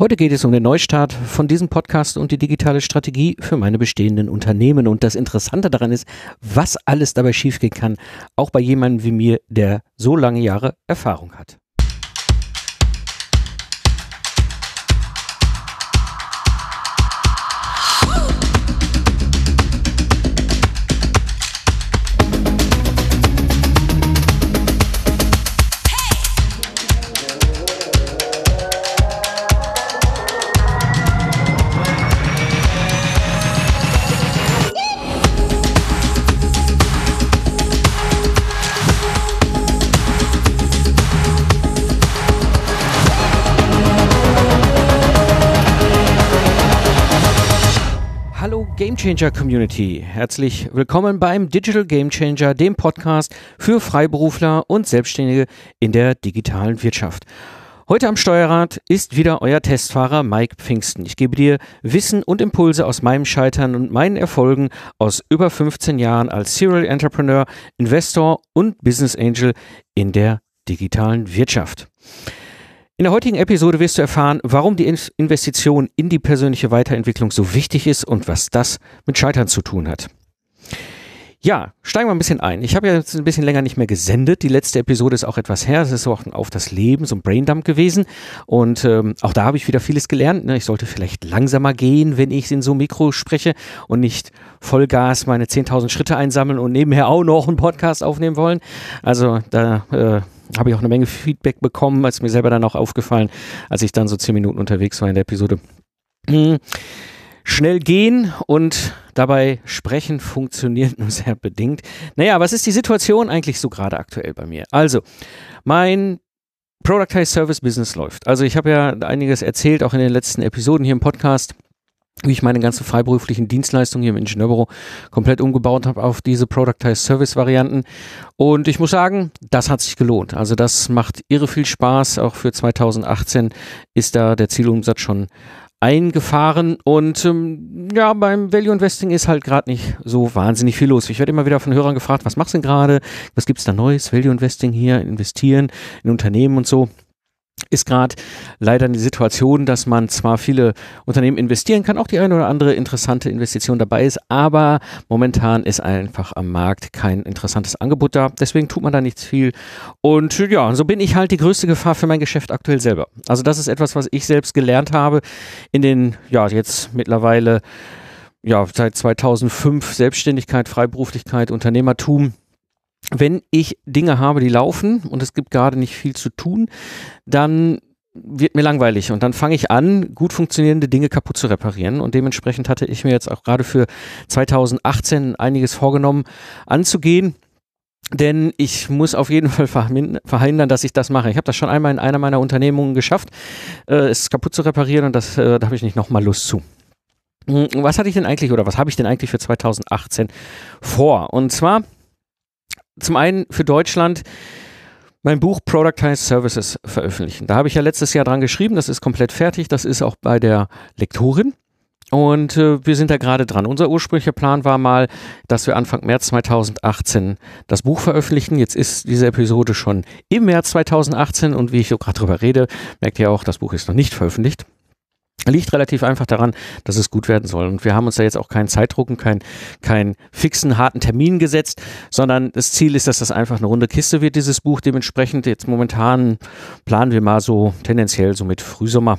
Heute geht es um den Neustart von diesem Podcast und die digitale Strategie für meine bestehenden Unternehmen. Und das Interessante daran ist, was alles dabei schiefgehen kann, auch bei jemandem wie mir, der so lange Jahre Erfahrung hat. Gamechanger Community. Herzlich willkommen beim Digital Gamechanger, dem Podcast für Freiberufler und Selbstständige in der digitalen Wirtschaft. Heute am Steuerrad ist wieder euer Testfahrer Mike Pfingsten. Ich gebe dir Wissen und Impulse aus meinem Scheitern und meinen Erfolgen aus über 15 Jahren als Serial Entrepreneur, Investor und Business Angel in der digitalen Wirtschaft. In der heutigen Episode wirst du erfahren, warum die Investition in die persönliche Weiterentwicklung so wichtig ist und was das mit Scheitern zu tun hat. Ja, steigen wir ein bisschen ein. Ich habe ja jetzt ein bisschen länger nicht mehr gesendet. Die letzte Episode ist auch etwas her. Es ist auch auf das Leben, so ein Braindump gewesen. Und ähm, auch da habe ich wieder vieles gelernt. Ne? Ich sollte vielleicht langsamer gehen, wenn ich in so Mikro spreche und nicht Vollgas meine 10.000 Schritte einsammeln und nebenher auch noch einen Podcast aufnehmen wollen. Also da äh, habe ich auch eine Menge Feedback bekommen, als mir selber dann auch aufgefallen, als ich dann so 10 Minuten unterwegs war in der Episode. Hm schnell gehen und dabei sprechen funktioniert nur sehr bedingt. Naja, was ist die Situation eigentlich so gerade aktuell bei mir? Also, mein Productized Service Business läuft. Also ich habe ja einiges erzählt, auch in den letzten Episoden hier im Podcast wie ich meine ganzen freiberuflichen Dienstleistungen hier im Ingenieurbüro komplett umgebaut habe auf diese Productized Service Varianten. Und ich muss sagen, das hat sich gelohnt. Also das macht irre viel Spaß. Auch für 2018 ist da der Zielumsatz schon eingefahren und ähm, ja, beim Value Investing ist halt gerade nicht so wahnsinnig viel los. Ich werde immer wieder von Hörern gefragt, was machst du denn gerade? Was gibt's da Neues? Value Investing hier, investieren in Unternehmen und so ist gerade leider die Situation, dass man zwar viele Unternehmen investieren kann, auch die eine oder andere interessante Investition dabei ist, aber momentan ist einfach am Markt kein interessantes Angebot da. Deswegen tut man da nichts viel. Und ja, so bin ich halt die größte Gefahr für mein Geschäft aktuell selber. Also das ist etwas, was ich selbst gelernt habe in den, ja, jetzt mittlerweile, ja, seit 2005 Selbstständigkeit, Freiberuflichkeit, Unternehmertum wenn ich Dinge habe, die laufen und es gibt gerade nicht viel zu tun, dann wird mir langweilig und dann fange ich an, gut funktionierende Dinge kaputt zu reparieren und dementsprechend hatte ich mir jetzt auch gerade für 2018 einiges vorgenommen anzugehen. Denn ich muss auf jeden Fall verhindern, dass ich das mache. Ich habe das schon einmal in einer meiner Unternehmungen geschafft, äh, es kaputt zu reparieren und das, äh, da habe ich nicht nochmal Lust zu. Hm, was hatte ich denn eigentlich oder was habe ich denn eigentlich für 2018 vor? Und zwar zum einen für Deutschland mein Buch Productized Services veröffentlichen. Da habe ich ja letztes Jahr dran geschrieben, das ist komplett fertig, das ist auch bei der Lektorin. Und äh, wir sind da gerade dran. Unser ursprünglicher Plan war mal, dass wir Anfang März 2018 das Buch veröffentlichen. Jetzt ist diese Episode schon im März 2018 und wie ich so gerade drüber rede, merkt ihr auch, das Buch ist noch nicht veröffentlicht. Liegt relativ einfach daran, dass es gut werden soll. Und wir haben uns da jetzt auch keinen Zeitdruck und keinen keinen fixen, harten Termin gesetzt, sondern das Ziel ist, dass das einfach eine runde Kiste wird, dieses Buch. Dementsprechend jetzt momentan planen wir mal so tendenziell so mit Frühsommer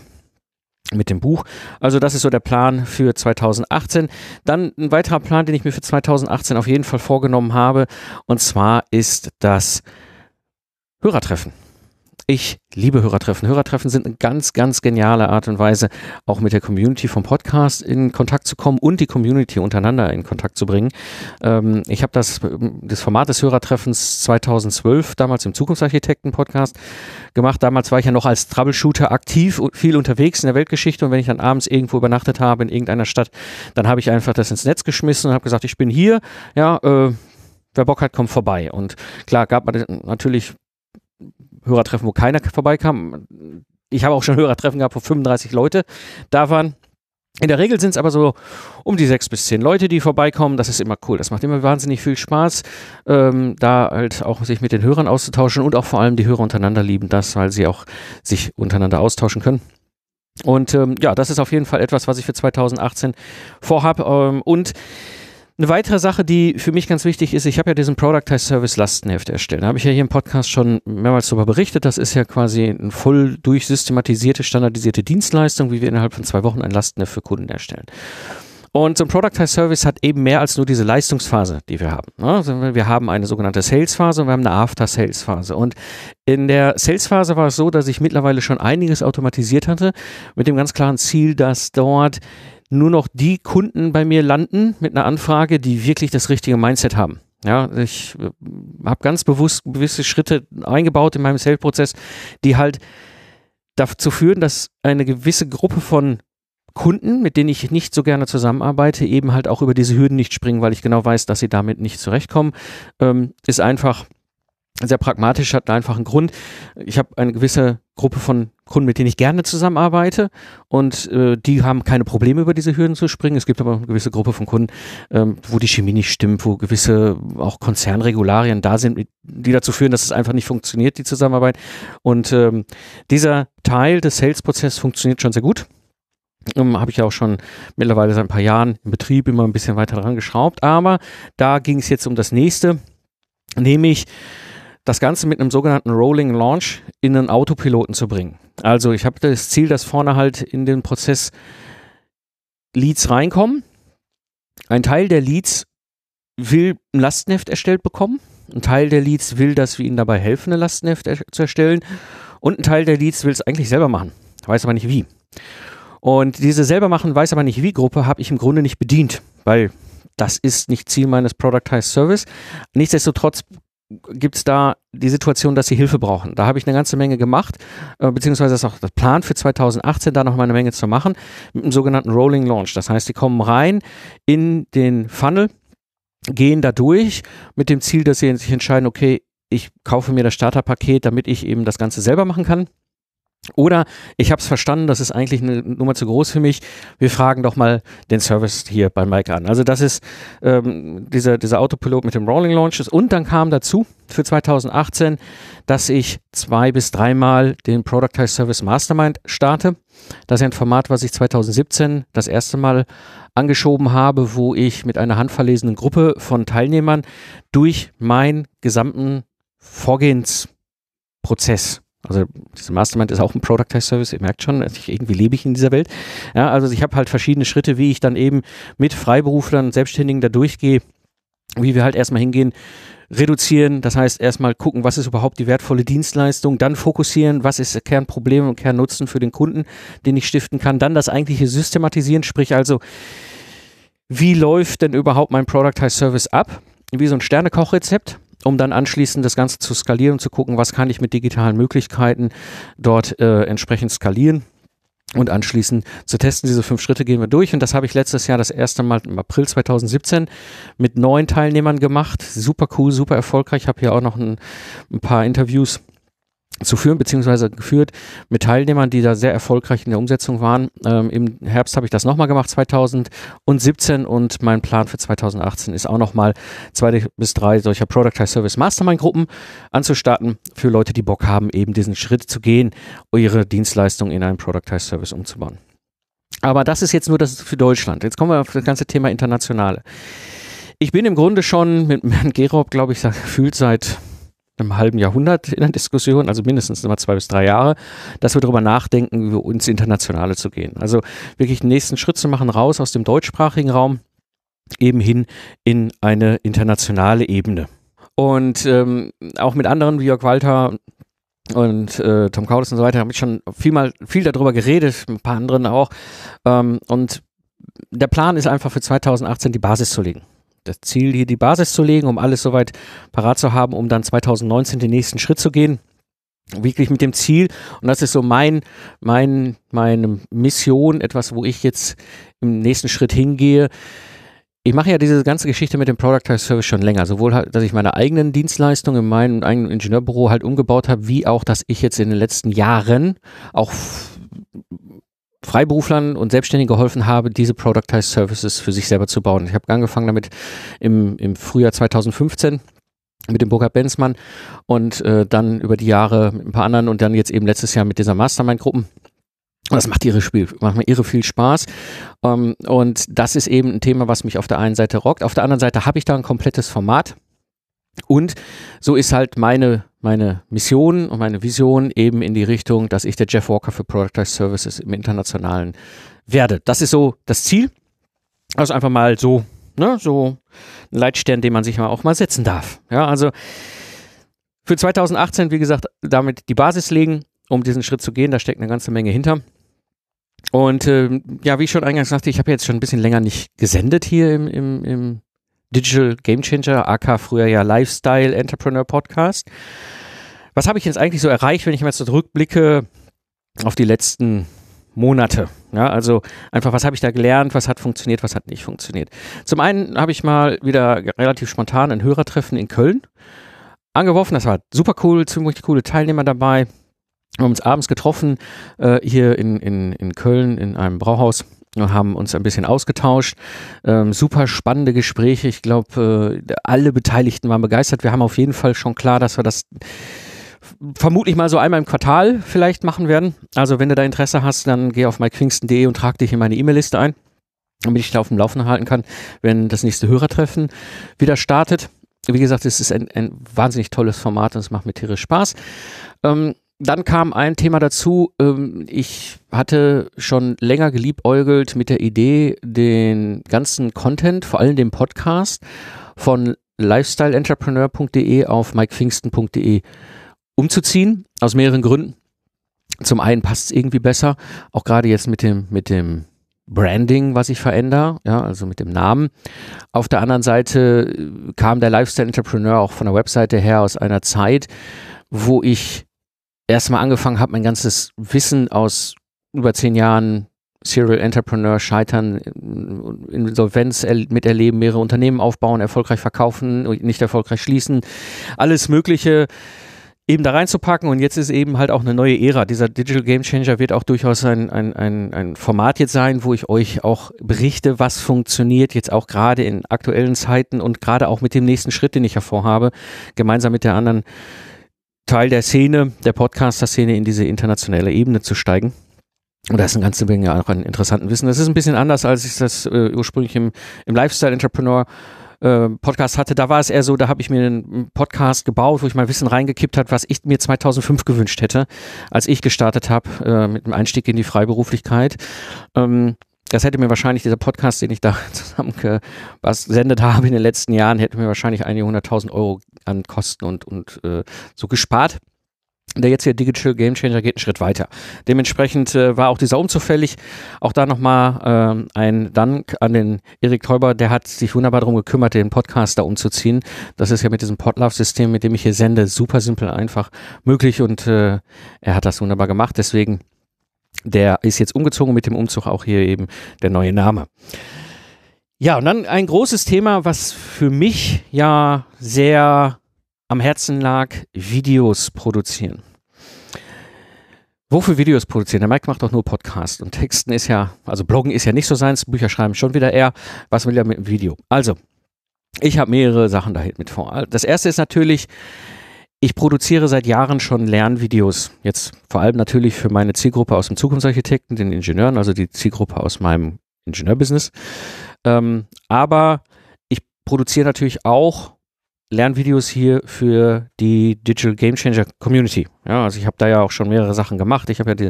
mit dem Buch. Also das ist so der Plan für 2018. Dann ein weiterer Plan, den ich mir für 2018 auf jeden Fall vorgenommen habe. Und zwar ist das Hörertreffen. Ich liebe Hörertreffen. Hörertreffen sind eine ganz, ganz geniale Art und Weise, auch mit der Community vom Podcast in Kontakt zu kommen und die Community untereinander in Kontakt zu bringen. Ähm, ich habe das, das Format des Hörertreffens 2012 damals im Zukunftsarchitekten-Podcast gemacht. Damals war ich ja noch als Troubleshooter aktiv und viel unterwegs in der Weltgeschichte und wenn ich dann abends irgendwo übernachtet habe in irgendeiner Stadt, dann habe ich einfach das ins Netz geschmissen und habe gesagt, ich bin hier, ja, äh, wer Bock hat, kommt vorbei. Und klar, gab man natürlich Hörertreffen, wo keiner vorbeikam. Ich habe auch schon Hörertreffen gehabt, wo 35 Leute da waren. In der Regel sind es aber so um die sechs bis zehn Leute, die vorbeikommen. Das ist immer cool. Das macht immer wahnsinnig viel Spaß, ähm, da halt auch sich mit den Hörern auszutauschen und auch vor allem die Hörer untereinander lieben das, weil sie auch sich untereinander austauschen können. Und ähm, ja, das ist auf jeden Fall etwas, was ich für 2018 vorhabe. Ähm, und eine weitere Sache, die für mich ganz wichtig ist, ich habe ja diesen Productize Service Lastenheft erstellt. Da habe ich ja hier im Podcast schon mehrmals darüber berichtet. Das ist ja quasi eine voll durchsystematierte, standardisierte Dienstleistung, wie wir innerhalb von zwei Wochen ein Lastenheft für Kunden erstellen. Und so ein Productize Service hat eben mehr als nur diese Leistungsphase, die wir haben. Ne? Also wir haben eine sogenannte Sales-Phase und wir haben eine After-Sales-Phase. Und in der Sales-Phase war es so, dass ich mittlerweile schon einiges automatisiert hatte, mit dem ganz klaren Ziel, dass dort nur noch die Kunden bei mir landen mit einer Anfrage, die wirklich das richtige Mindset haben. Ja, ich äh, habe ganz bewusst gewisse Schritte eingebaut in meinem Sales-Prozess, die halt dazu führen, dass eine gewisse Gruppe von Kunden, mit denen ich nicht so gerne zusammenarbeite, eben halt auch über diese Hürden nicht springen, weil ich genau weiß, dass sie damit nicht zurechtkommen, ähm, ist einfach sehr pragmatisch, hat einfach einen Grund. Ich habe eine gewisse Gruppe von Kunden, mit denen ich gerne zusammenarbeite und äh, die haben keine Probleme, über diese Hürden zu springen. Es gibt aber eine gewisse Gruppe von Kunden, ähm, wo die Chemie nicht stimmt, wo gewisse auch Konzernregularien da sind, die dazu führen, dass es einfach nicht funktioniert, die Zusammenarbeit. Und ähm, dieser Teil des Sales-Prozesses funktioniert schon sehr gut. Ähm, Habe ich ja auch schon mittlerweile seit ein paar Jahren im Betrieb immer ein bisschen weiter dran geschraubt. Aber da ging es jetzt um das nächste, nämlich das Ganze mit einem sogenannten Rolling Launch in einen Autopiloten zu bringen. Also ich habe das Ziel, dass vorne halt in den Prozess Leads reinkommen. Ein Teil der Leads will ein Lastenheft erstellt bekommen. Ein Teil der Leads will, dass wir ihnen dabei helfen, ein Lastenheft er zu erstellen. Und ein Teil der Leads will es eigentlich selber machen, weiß aber nicht wie. Und diese selber machen, weiß aber nicht wie Gruppe habe ich im Grunde nicht bedient, weil das ist nicht Ziel meines Productized Service. Nichtsdestotrotz gibt es da die Situation, dass sie Hilfe brauchen. Da habe ich eine ganze Menge gemacht, äh, beziehungsweise ist auch der Plan für 2018, da noch mal eine Menge zu machen, mit einem sogenannten Rolling Launch. Das heißt, die kommen rein in den Funnel, gehen da durch mit dem Ziel, dass sie sich entscheiden, okay, ich kaufe mir das Starterpaket, damit ich eben das Ganze selber machen kann. Oder ich habe es verstanden, das ist eigentlich eine Nummer zu groß für mich. Wir fragen doch mal den Service hier bei Mike an. Also das ist ähm, dieser, dieser Autopilot mit dem Rolling Launches. Und dann kam dazu für 2018, dass ich zwei bis dreimal den Productize Service Mastermind starte. Das ist ein Format, was ich 2017 das erste Mal angeschoben habe, wo ich mit einer handverlesenen Gruppe von Teilnehmern durch meinen gesamten Vorgehensprozess also dieser Mastermind ist auch ein Productize Service, ihr merkt schon, ich, irgendwie lebe ich in dieser Welt. Ja, also ich habe halt verschiedene Schritte, wie ich dann eben mit Freiberuflern, Selbstständigen da durchgehe, wie wir halt erstmal hingehen, reduzieren, das heißt erstmal gucken, was ist überhaupt die wertvolle Dienstleistung, dann fokussieren, was ist Kernproblem und Kernnutzen für den Kunden, den ich stiften kann, dann das eigentliche Systematisieren, sprich also, wie läuft denn überhaupt mein Productize Service ab? Wie so ein Sternekochrezept um dann anschließend das Ganze zu skalieren und zu gucken, was kann ich mit digitalen Möglichkeiten dort äh, entsprechend skalieren. Und anschließend zu testen, diese fünf Schritte gehen wir durch. Und das habe ich letztes Jahr das erste Mal im April 2017 mit neun Teilnehmern gemacht. Super cool, super erfolgreich. Ich habe hier auch noch ein, ein paar Interviews zu führen, beziehungsweise geführt mit Teilnehmern, die da sehr erfolgreich in der Umsetzung waren. Ähm, Im Herbst habe ich das nochmal gemacht, 2017 und mein Plan für 2018 ist auch nochmal zwei bis drei solcher Product Service Mastermind Gruppen anzustarten für Leute, die Bock haben, eben diesen Schritt zu gehen, ihre Dienstleistung in einen Product Service umzubauen. Aber das ist jetzt nur das für Deutschland. Jetzt kommen wir auf das ganze Thema Internationale. Ich bin im Grunde schon mit Herrn Gerob, glaube ich, gefühlt seit einem halben Jahrhundert in der Diskussion, also mindestens immer zwei bis drei Jahre, dass wir darüber nachdenken, ins Internationale zu gehen. Also wirklich den nächsten Schritt zu machen, raus aus dem deutschsprachigen Raum, eben hin in eine internationale Ebene. Und ähm, auch mit anderen wie Jörg Walter und äh, Tom Kaulis und so weiter habe ich schon viel mal viel darüber geredet, ein paar anderen auch. Ähm, und der Plan ist einfach für 2018 die Basis zu legen das Ziel, hier die Basis zu legen, um alles soweit parat zu haben, um dann 2019 den nächsten Schritt zu gehen. Wirklich mit dem Ziel, und das ist so mein, mein, meine Mission, etwas, wo ich jetzt im nächsten Schritt hingehe. Ich mache ja diese ganze Geschichte mit dem Product Service schon länger. Sowohl halt, dass ich meine eigenen Dienstleistungen in meinem eigenen Ingenieurbüro halt umgebaut habe, wie auch, dass ich jetzt in den letzten Jahren auch Freiberuflern und Selbstständigen geholfen habe, diese Productized Services für sich selber zu bauen. Ich habe angefangen damit im, im Frühjahr 2015 mit dem Burkhard Benzmann und äh, dann über die Jahre mit ein paar anderen und dann jetzt eben letztes Jahr mit dieser Mastermind-Gruppen. Das macht ihre Spiel, macht mir irre viel Spaß. Um, ähm, und das ist eben ein Thema, was mich auf der einen Seite rockt. Auf der anderen Seite habe ich da ein komplettes Format. Und so ist halt meine, meine Mission und meine Vision eben in die Richtung, dass ich der Jeff Walker für Productized Services im Internationalen werde. Das ist so das Ziel. Also einfach mal so, ne, so ein Leitstern, den man sich mal auch mal setzen darf. Ja, also für 2018, wie gesagt, damit die Basis legen, um diesen Schritt zu gehen. Da steckt eine ganze Menge hinter. Und äh, ja, wie ich schon eingangs sagte, ich habe jetzt schon ein bisschen länger nicht gesendet hier im, im, im Digital Game Changer, AK früher ja Lifestyle Entrepreneur Podcast. Was habe ich jetzt eigentlich so erreicht, wenn ich mal zurückblicke auf die letzten Monate? Ja, also einfach, was habe ich da gelernt, was hat funktioniert, was hat nicht funktioniert. Zum einen habe ich mal wieder relativ spontan ein Hörertreffen in Köln angeworfen. Das war super cool, ziemlich coole Teilnehmer dabei. Wir haben uns abends getroffen äh, hier in, in, in Köln in einem Brauhaus haben uns ein bisschen ausgetauscht. Ähm, super spannende Gespräche. Ich glaube, äh, alle Beteiligten waren begeistert. Wir haben auf jeden Fall schon klar, dass wir das vermutlich mal so einmal im Quartal vielleicht machen werden. Also wenn du da Interesse hast, dann geh auf mikepfingsten.de und trag dich in meine E-Mail-Liste ein, damit ich da auf dem Laufen halten kann, wenn das nächste Hörertreffen wieder startet. Wie gesagt, es ist ein, ein wahnsinnig tolles Format und es macht mir tierisch Spaß. Ähm, dann kam ein Thema dazu. Ähm, ich hatte schon länger geliebäugelt mit der Idee, den ganzen Content, vor allem den Podcast, von lifestyleentrepreneur.de auf mikepfingsten.de umzuziehen, aus mehreren Gründen. Zum einen passt es irgendwie besser, auch gerade jetzt mit dem, mit dem Branding, was ich verändere, ja, also mit dem Namen. Auf der anderen Seite kam der Lifestyle Entrepreneur auch von der Webseite her aus einer Zeit, wo ich erstmal angefangen habe, mein ganzes Wissen aus über zehn Jahren Serial Entrepreneur, Scheitern, Insolvenz miterleben, mehrere Unternehmen aufbauen, erfolgreich verkaufen, nicht erfolgreich schließen, alles Mögliche eben da reinzupacken und jetzt ist eben halt auch eine neue Ära. Dieser Digital Game Changer wird auch durchaus ein, ein, ein, ein Format jetzt sein, wo ich euch auch berichte, was funktioniert, jetzt auch gerade in aktuellen Zeiten und gerade auch mit dem nächsten Schritt, den ich hervorhabe, gemeinsam mit der anderen Teil der Szene, der Podcaster-Szene in diese internationale Ebene zu steigen. Und da ist eine ganze Menge auch an interessanten Wissen. Das ist ein bisschen anders, als ich das äh, ursprünglich im, im Lifestyle-Entrepreneur äh, Podcast hatte. Da war es eher so, da habe ich mir einen Podcast gebaut, wo ich mal Wissen reingekippt habe, was ich mir 2005 gewünscht hätte, als ich gestartet habe äh, mit dem Einstieg in die Freiberuflichkeit. Ähm, das hätte mir wahrscheinlich dieser Podcast, den ich da zusammen gesendet habe in den letzten Jahren, hätte mir wahrscheinlich einige hunderttausend Euro an Kosten und, und äh, so gespart. Der jetzt hier Digital Game Changer geht einen Schritt weiter. Dementsprechend äh, war auch dieser Umzug fällig. Auch da nochmal äh, ein Dank an den Erik Teuber, der hat sich wunderbar darum gekümmert, den Podcast da umzuziehen. Das ist ja mit diesem Podlove-System, mit dem ich hier sende, super simpel einfach möglich und äh, er hat das wunderbar gemacht. Deswegen der ist jetzt umgezogen mit dem Umzug auch hier eben der neue Name. Ja, und dann ein großes Thema, was für mich ja sehr am Herzen lag, Videos produzieren. Wofür Videos produzieren? Der Mike macht doch nur Podcast und Texten ist ja, also Bloggen ist ja nicht so seins, Bücher schreiben schon wieder eher. Was will er mit dem Video? Also, ich habe mehrere Sachen da mit vor. Das erste ist natürlich, ich produziere seit Jahren schon Lernvideos. Jetzt vor allem natürlich für meine Zielgruppe aus dem Zukunftsarchitekten, den Ingenieuren, also die Zielgruppe aus meinem Ingenieurbusiness. Ähm, aber ich produziere natürlich auch Lernvideos hier für die Digital Game Changer Community. Ja, also ich habe da ja auch schon mehrere Sachen gemacht. Ich habe ja die,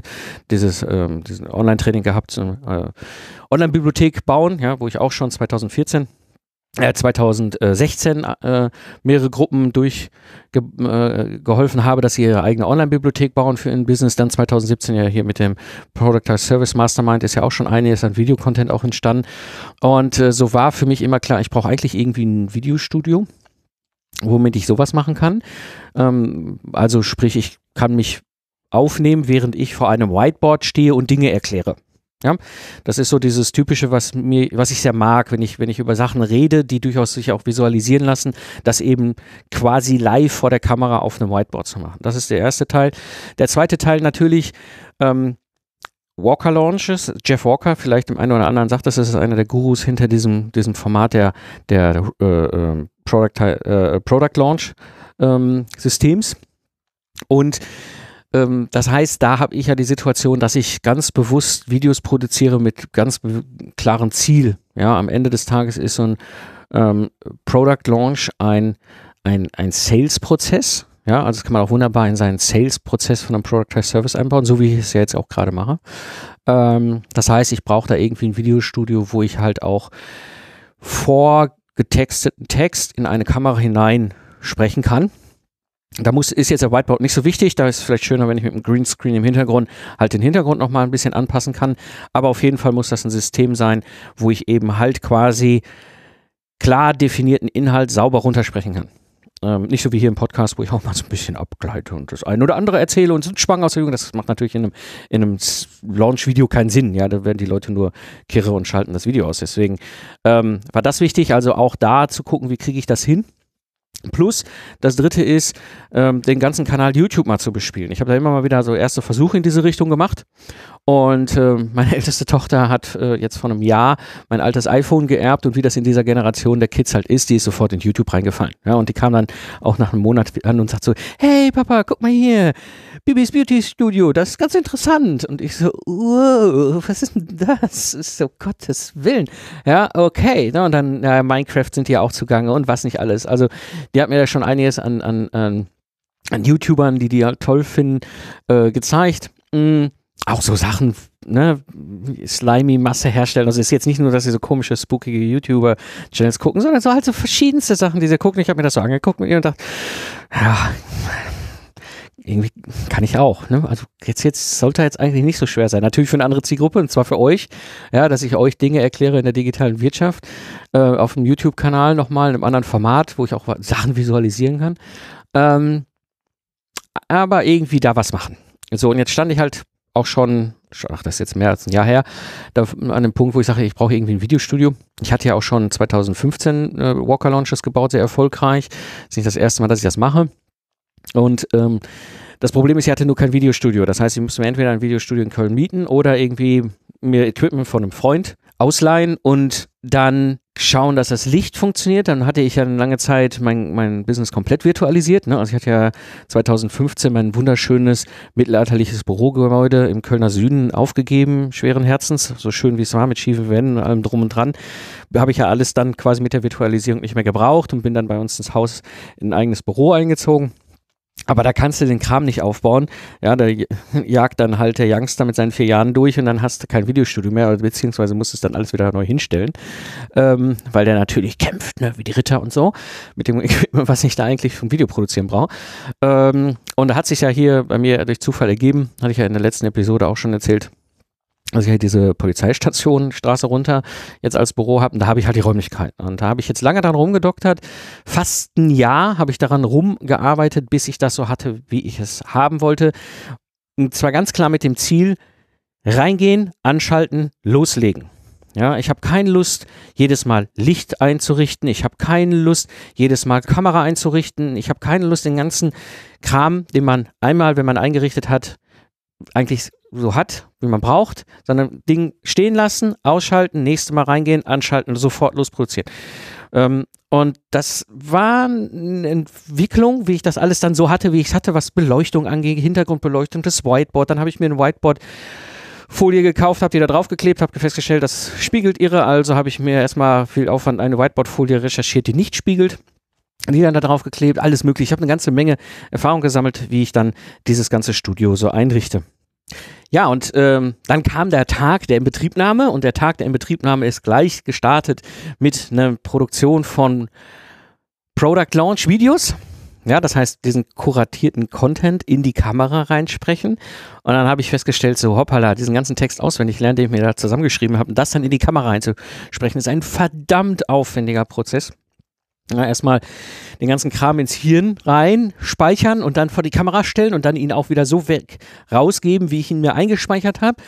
dieses ähm, Online-Training gehabt, äh, Online-Bibliothek bauen, ja, wo ich auch schon 2014 äh, 2016 äh, mehrere Gruppen durchgeholfen äh, habe, dass sie ihre eigene Online-Bibliothek bauen für ein Business. Dann 2017 ja hier mit dem Product Service Mastermind ist ja auch schon einiges an Videocontent auch entstanden. Und äh, so war für mich immer klar, ich brauche eigentlich irgendwie ein Videostudio, womit ich sowas machen kann. Ähm, also sprich, ich kann mich aufnehmen, während ich vor einem Whiteboard stehe und Dinge erkläre. Ja, das ist so dieses typische, was mir, was ich sehr mag, wenn ich, wenn ich über Sachen rede, die durchaus sich auch visualisieren lassen, das eben quasi live vor der Kamera auf einem Whiteboard zu machen. Das ist der erste Teil. Der zweite Teil natürlich, ähm, Walker Launches. Jeff Walker, vielleicht dem einen oder anderen sagt das, ist einer der Gurus hinter diesem, diesem Format der, der äh, äh, Product, äh, Product Launch ähm, Systems. Und Ähm, das heißt, da habe ich ja die Situation, dass ich ganz bewusst Videos produziere mit ganz klarem Ziel. Ja, am Ende des Tages ist so ein ähm, Product Launch ein, ein, ein Sales-Prozess. Ja, also das kann man auch wunderbar in seinen Sales-Prozess von einem Product Service einbauen, so wie ich es ja jetzt auch gerade mache. Ähm, das heißt, ich brauche da irgendwie ein Videostudio, wo ich halt auch vorgetexteten Text in eine Kamera hinein sprechen kann. Da muss, ist jetzt der Whiteboard nicht so wichtig. Da ist es vielleicht schöner, wenn ich mit dem Greenscreen im Hintergrund halt den Hintergrund nochmal ein bisschen anpassen kann. Aber auf jeden Fall muss das ein System sein, wo ich eben halt quasi klar definierten Inhalt sauber runtersprechen kann. Ähm, nicht so wie hier im Podcast, wo ich auch mal so ein bisschen abgleite und das eine oder andere erzähle und so Schwang aus der Jugend. Das macht natürlich in einem, in einem Launch-Video keinen Sinn. Ja, da werden die Leute nur kirre und schalten das Video aus. Deswegen ähm, war das wichtig, also auch da zu gucken, wie kriege ich das hin. Plus, das dritte ist, ähm, den ganzen Kanal YouTube mal zu bespielen. Ich habe da immer mal wieder so erste Versuche in diese Richtung gemacht. Und äh, meine älteste Tochter hat äh, jetzt vor einem Jahr mein altes iPhone geerbt und wie das in dieser Generation der Kids halt ist, die ist sofort in YouTube reingefallen. Ja, und die kam dann auch nach einem Monat an und sagt so, hey Papa, guck mal hier, Bibis Beauty Studio, das ist ganz interessant. Und ich so, wow, was ist denn das? ist so Gottes Willen. Ja, okay. Ja, und dann ja, Minecraft sind die auch zugange und was nicht alles. Also die hat mir da schon einiges an, an, an, an YouTubern, die die halt toll finden, äh, gezeigt. Mhm. Auch so Sachen, ne, slimy Masse herstellen. Also ist jetzt nicht nur, dass sie so komische, spookige YouTuber-Channels gucken, sondern so halt so verschiedenste Sachen, die sie gucken. Ich habe mir das so angeguckt mit ihr und dachte, ja, irgendwie kann ich auch. Ne? Also jetzt, jetzt sollte jetzt eigentlich nicht so schwer sein. Natürlich für eine andere Zielgruppe und zwar für euch, ja, dass ich euch Dinge erkläre in der digitalen Wirtschaft äh, auf dem YouTube-Kanal nochmal in einem anderen Format, wo ich auch Sachen visualisieren kann. Ähm, aber irgendwie da was machen. So, und jetzt stand ich halt auch schon, ach, das ist jetzt mehr als ein Jahr her, da, an dem Punkt, wo ich sage, ich brauche irgendwie ein Videostudio. Ich hatte ja auch schon 2015 äh, Walker Launches gebaut, sehr erfolgreich. Das ist nicht das erste Mal, dass ich das mache. Und ähm, das Problem ist, ich hatte nur kein Videostudio. Das heißt, ich musste mir entweder ein Videostudio in Köln mieten oder irgendwie mir Equipment von einem Freund ausleihen und dann schauen, dass das Licht funktioniert. Dann hatte ich ja eine lange Zeit mein, mein Business komplett virtualisiert. Ne? Also ich hatte ja 2015 mein wunderschönes mittelalterliches Bürogebäude im Kölner Süden aufgegeben, schweren Herzens, so schön wie es war, mit schiefen Wänden und allem drum und dran. Habe ich ja alles dann quasi mit der Virtualisierung nicht mehr gebraucht und bin dann bei uns ins Haus in ein eigenes Büro eingezogen. Aber da kannst du den Kram nicht aufbauen. Ja, da jagt dann halt der Youngster mit seinen vier Jahren durch und dann hast du kein Videostudio mehr, beziehungsweise musst es dann alles wieder neu hinstellen, ähm, weil der natürlich kämpft, ne, wie die Ritter und so, mit dem Equipment, was ich da eigentlich vom Video produzieren brauche. Ähm, und da hat sich ja hier bei mir durch Zufall ergeben, hatte ich ja in der letzten Episode auch schon erzählt, also ich halt diese Polizeistation Straße runter jetzt als Büro habe und da habe ich halt die Räumlichkeiten und da habe ich jetzt lange daran rumgedoktert, fast ein Jahr habe ich daran rumgearbeitet, bis ich das so hatte, wie ich es haben wollte und zwar ganz klar mit dem Ziel reingehen, anschalten, loslegen. Ja, ich habe keine Lust, jedes Mal Licht einzurichten. Ich habe keine Lust, jedes Mal Kamera einzurichten. Ich habe keine Lust, den ganzen Kram, den man einmal, wenn man eingerichtet hat, eigentlich so hat, wie man braucht, sondern Ding stehen lassen, ausschalten, nächstes Mal reingehen, anschalten sofort losproduzieren. Ähm, und das war eine Entwicklung, wie ich das alles dann so hatte, wie ich es hatte, was Beleuchtung angeht, Hintergrundbeleuchtung, das Whiteboard. Dann habe ich mir ein Whiteboard Folie gekauft, habe die da draufgeklebt, habe festgestellt, das spiegelt irre, also habe ich mir erstmal viel Aufwand eine Whiteboard-Folie recherchiert, die nicht spiegelt die dann da drauf geklebt, alles mögliche. Ich habe eine ganze Menge Erfahrung gesammelt, wie ich dann dieses ganze Studio so einrichte. Ja, und ähm, dann kam der Tag der Inbetriebnahme und der Tag der Inbetriebnahme ist gleich gestartet mit einer Produktion von Product Launch Videos. Ja, das heißt, diesen kuratierten Content in die Kamera reinsprechen. Und dann habe ich festgestellt, so hoppala, diesen ganzen Text auswendig lernen, den ich mir da zusammengeschrieben habe, und das dann in die Kamera reinzusprechen, ist ein verdammt aufwendiger Prozess. Ja, erstmal den ganzen Kram ins Hirn rein, speichern und dann vor die Kamera stellen und dann ihn auch wieder so weg rausgeben, wie ich ihn mir eingespeichert habe.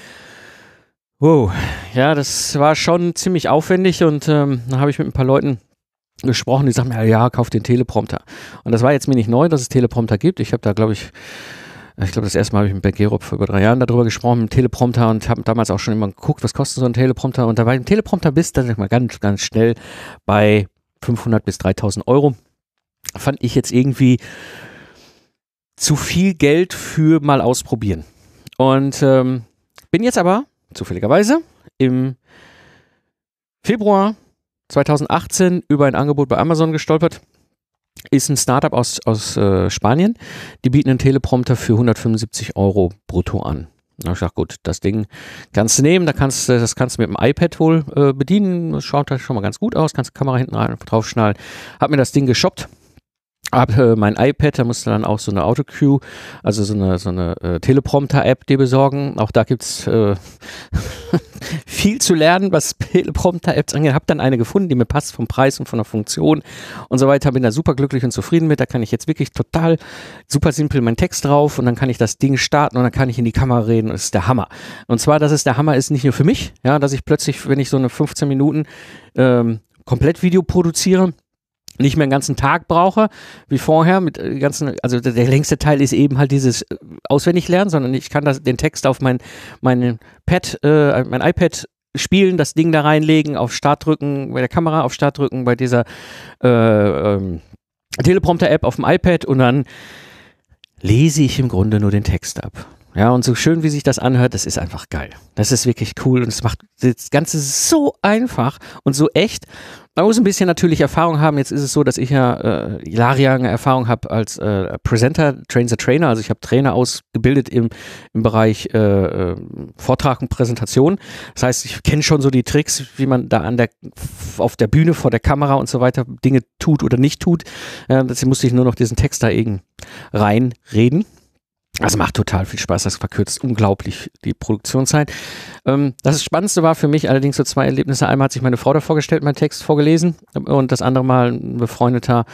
Wow, ja, das war schon ziemlich aufwendig und ähm, dann habe ich mit ein paar Leuten gesprochen, die sagten, ja, ja, kauf den Teleprompter. Und das war jetzt mir nicht neu, dass es Teleprompter gibt. Ich habe da, glaube ich, ich glaube, das erste Mal habe ich mit Ben Gerob vor über drei Jahren darüber gesprochen, mit dem Teleprompter und habe damals auch schon immer geguckt, was kostet so ein Teleprompter. Und da war ein Teleprompter bist, dann mal ganz, ganz schnell bei 500 bis 3000 Euro. Fand ich jetzt irgendwie zu viel Geld für mal ausprobieren. Und ähm, bin jetzt aber zufälligerweise im Februar 2018 über ein Angebot bei Amazon gestolpert. Ist ein Startup aus, aus äh, Spanien. Die bieten einen Teleprompter für 175 Euro brutto an. Da ich gesagt, gut, das Ding kannst du nehmen, da kannst, das kannst du mit dem iPad wohl äh, bedienen. Das schaut halt schon mal ganz gut aus, kannst die Kamera hinten rein draufschnallen. Hab mir das Ding geshoppt, habe äh, mein iPad, da musste dann auch so eine Autocue, also so eine, so eine äh, Teleprompter-App dir besorgen. Auch da gibt's äh, viel zu lernen, was Teleprompter-Apps angeht. Habe dann eine gefunden, die mir passt vom Preis und von der Funktion und so weiter. Bin da super glücklich und zufrieden mit. Da kann ich jetzt wirklich total super simpel meinen Text drauf und dann kann ich das Ding starten und dann kann ich in die Kamera reden. Das ist der Hammer. Und zwar, dass es der Hammer ist nicht nur für mich, ja, dass ich plötzlich, wenn ich so eine 15 Minuten ähm, komplett Video produziere, nicht mehr einen ganzen Tag brauche, wie vorher mit äh, ganzen, also der, längste Teil ist eben halt dieses äh, auswendig lernen, sondern ich kann das, den Text auf mein, mein Pad, äh, mein iPad spielen, das Ding da reinlegen, auf Start drücken, bei der Kamera auf Start drücken, bei dieser äh, ähm, Teleprompter-App auf dem iPad und dann lese ich im Grunde nur den Text ab. Ja, und so schön wie sich das anhört, das ist einfach geil. Das ist wirklich cool und es macht das Ganze so einfach und so echt. Man muss ein bisschen natürlich Erfahrung haben. Jetzt ist es so, dass ich ja äh, jahrelange Erfahrung habe als äh, Presenter, Train the Trainer. Also ich habe Trainer ausgebildet im, im Bereich äh, äh, Vortrag und Präsentation. Das heißt, ich kenne schon so die Tricks, wie man da an der auf der Bühne vor der Kamera und so weiter Dinge tut oder nicht tut. Äh, deswegen musste ich nur noch diesen Text da eben reinreden. Also macht total viel Spaß, das verkürzt unglaublich die Produktionszeit. Ähm, das Spannendste war für mich allerdings so zwei Erlebnisse. Einmal hat sich meine Frau da vorgestellt, meinen Text vorgelesen und das andere Mal ein befreundeter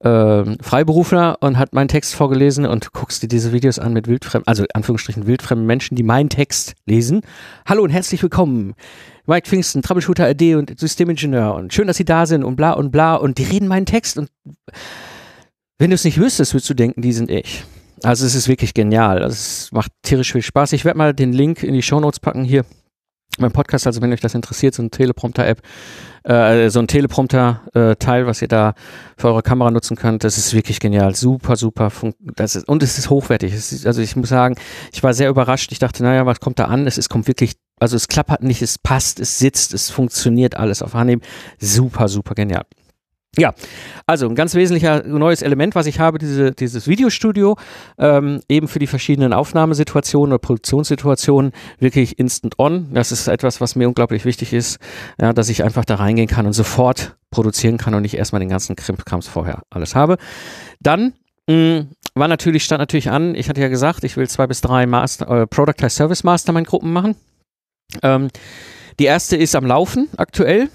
äh, Freiberufler und hat meinen Text vorgelesen und guckst dir diese Videos an mit wildfremden, also Anführungsstrichen wildfremden Menschen, die meinen Text lesen. Hallo und herzlich willkommen. Mike Pfingsten, Troubleshooter AD und Systemingenieur und schön, dass Sie da sind und bla und bla und die reden meinen Text und wenn du es nicht wüsstest, würdest du denken, die sind ich. Also es ist wirklich genial. Also es macht tierisch viel Spaß. Ich werde mal den Link in die Show Notes packen hier beim Podcast, also wenn euch das interessiert, so ein Teleprompter-App, äh, so ein Teleprompter-Teil, was ihr da für eure Kamera nutzen könnt, das ist wirklich genial. Super, super. Das ist, und es ist hochwertig. Es ist, also ich muss sagen, ich war sehr überrascht. Ich dachte, naja, was kommt da an? Es ist, kommt wirklich, also es klappert nicht, es passt, es sitzt, es funktioniert alles auf Anhieb. Super, super genial. Ja, also ein ganz wesentlicher neues Element, was ich habe, diese, dieses Videostudio, ähm, eben für die verschiedenen Aufnahmesituationen oder Produktionssituationen wirklich instant on. Das ist etwas, was mir unglaublich wichtig ist, ja, dass ich einfach da reingehen kann und sofort produzieren kann und nicht erstmal den ganzen Krimkrams vorher alles habe. Dann mh, mm, war natürlich, stand natürlich an, ich hatte ja gesagt, ich will zwei bis drei Master, äh, Product Service Mastermind Gruppen machen. Ähm, die erste ist am Laufen aktuell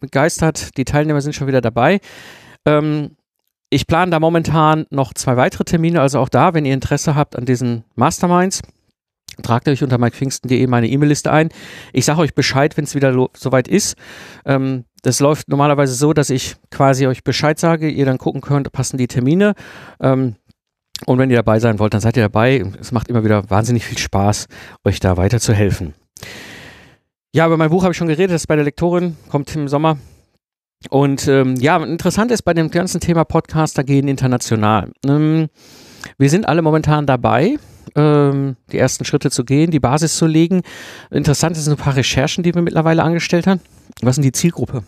begeistert. Die Teilnehmer sind schon wieder dabei. Ähm, ich plane da momentan noch zwei weitere Termine, also auch da, wenn ihr Interesse habt an diesen Masterminds, tragt euch unter mikepfingsten.de meine E-Mail-Liste ein. Ich sage euch Bescheid, wenn es wieder soweit ist. Ähm, das läuft normalerweise so, dass ich quasi euch Bescheid sage, ihr dann gucken könnt, passen die Termine. Ähm, und wenn ihr dabei sein wollt, dann seid ihr dabei. Es macht immer wieder wahnsinnig viel Spaß, euch da weiter zu helfen. Ja, über mein Buch habe ich schon geredet, das ist bei der Lektorin, kommt im Sommer. Und ähm, ja, interessant ist bei dem ganzen Thema Podcaster gehen international. Ähm, wir sind alle momentan dabei, ähm, die ersten Schritte zu gehen, die Basis zu legen. Interessant sind ein paar Recherchen, die wir mittlerweile angestellt haben. Was sind die Zielgruppe?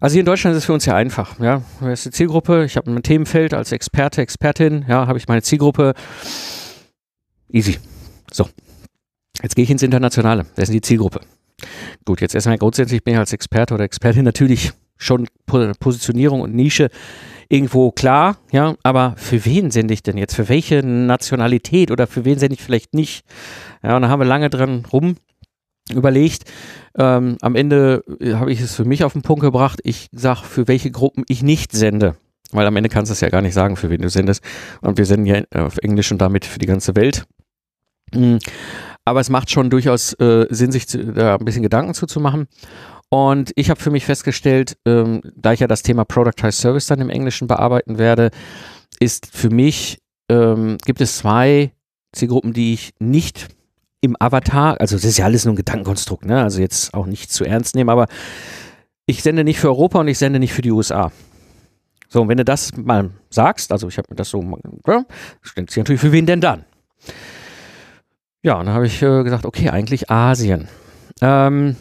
Also hier in Deutschland ist es für uns ja einfach. Ja, wer ist die Zielgruppe? Ich habe ein Themenfeld als Experte, Expertin. Ja, habe ich meine Zielgruppe. Easy. So, Jetzt gehe ich ins Internationale. Wer ist die Zielgruppe? Gut, jetzt erstmal grundsätzlich bin ich als Experte oder Expertin natürlich schon Positionierung und Nische irgendwo klar, ja, aber für wen sende ich denn jetzt? Für welche Nationalität oder für wen sende ich vielleicht nicht? Ja, und da haben wir lange dran rum überlegt. Ähm, am Ende äh, habe ich es für mich auf den Punkt gebracht. Ich sage, für welche Gruppen ich nicht sende. Weil am Ende kannst du es ja gar nicht sagen, für wen du sendest. Und wir senden ja auf Englisch und damit für die ganze Welt. Aber es macht schon durchaus äh, Sinn, sich zu, da ein bisschen Gedanken zuzumachen. Und ich habe für mich festgestellt, ähm, da ich ja das Thema Productized Service dann im Englischen bearbeiten werde, ist für mich, ähm, gibt es zwei Zielgruppen, die ich nicht im Avatar, also das ist ja alles nur ein Gedankenkonstrukt, ne? also jetzt auch nicht zu ernst nehmen, aber ich sende nicht für Europa und ich sende nicht für die USA. So, und wenn du das mal sagst, also ich habe mir das so, ja, stellt sich natürlich für wen denn dann? Ja, und dann habe ich äh, gesagt, okay, eigentlich Asien. Ähm,